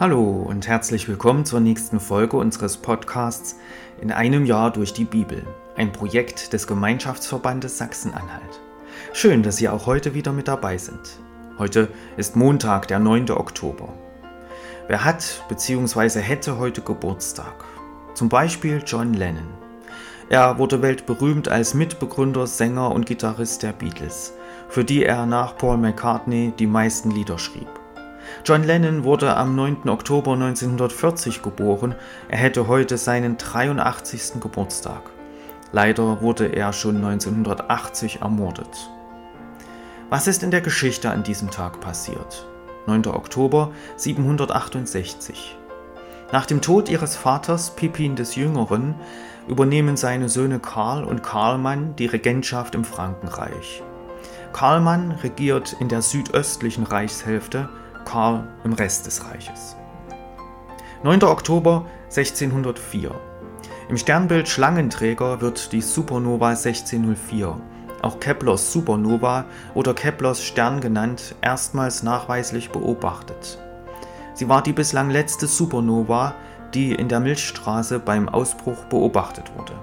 Hallo und herzlich willkommen zur nächsten Folge unseres Podcasts In einem Jahr durch die Bibel, ein Projekt des Gemeinschaftsverbandes Sachsen-Anhalt. Schön, dass Sie auch heute wieder mit dabei sind. Heute ist Montag, der 9. Oktober. Wer hat bzw. hätte heute Geburtstag? Zum Beispiel John Lennon. Er wurde weltberühmt als Mitbegründer, Sänger und Gitarrist der Beatles, für die er nach Paul McCartney die meisten Lieder schrieb. John Lennon wurde am 9. Oktober 1940 geboren. Er hätte heute seinen 83. Geburtstag. Leider wurde er schon 1980 ermordet. Was ist in der Geschichte an diesem Tag passiert? 9. Oktober 768. Nach dem Tod ihres Vaters Pippin des Jüngeren übernehmen seine Söhne Karl und Karlmann die Regentschaft im Frankenreich. Karlmann regiert in der südöstlichen Reichshälfte Karl im Rest des Reiches. 9. Oktober 1604. Im Sternbild Schlangenträger wird die Supernova 1604, auch Keplers Supernova oder Keplers Stern genannt, erstmals nachweislich beobachtet. Sie war die bislang letzte Supernova, die in der Milchstraße beim Ausbruch beobachtet wurde.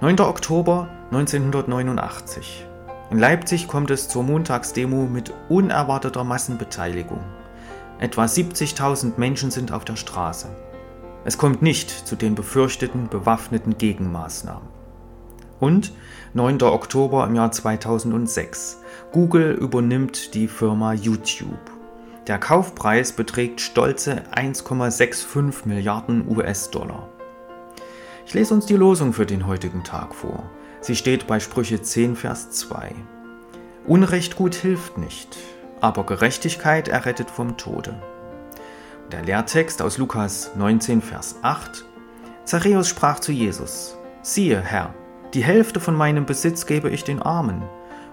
9. Oktober 1989. In Leipzig kommt es zur Montagsdemo mit unerwarteter Massenbeteiligung. Etwa 70.000 Menschen sind auf der Straße. Es kommt nicht zu den befürchteten bewaffneten Gegenmaßnahmen. Und 9. Oktober im Jahr 2006. Google übernimmt die Firma YouTube. Der Kaufpreis beträgt stolze 1,65 Milliarden US-Dollar. Ich lese uns die Losung für den heutigen Tag vor. Sie steht bei Sprüche 10, Vers 2. Unrecht gut hilft nicht, aber Gerechtigkeit errettet vom Tode. Der Lehrtext aus Lukas 19, Vers 8. Zachäus sprach zu Jesus, siehe, Herr, die Hälfte von meinem Besitz gebe ich den Armen,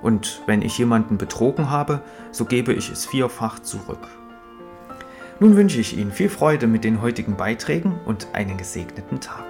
und wenn ich jemanden betrogen habe, so gebe ich es vierfach zurück. Nun wünsche ich Ihnen viel Freude mit den heutigen Beiträgen und einen gesegneten Tag.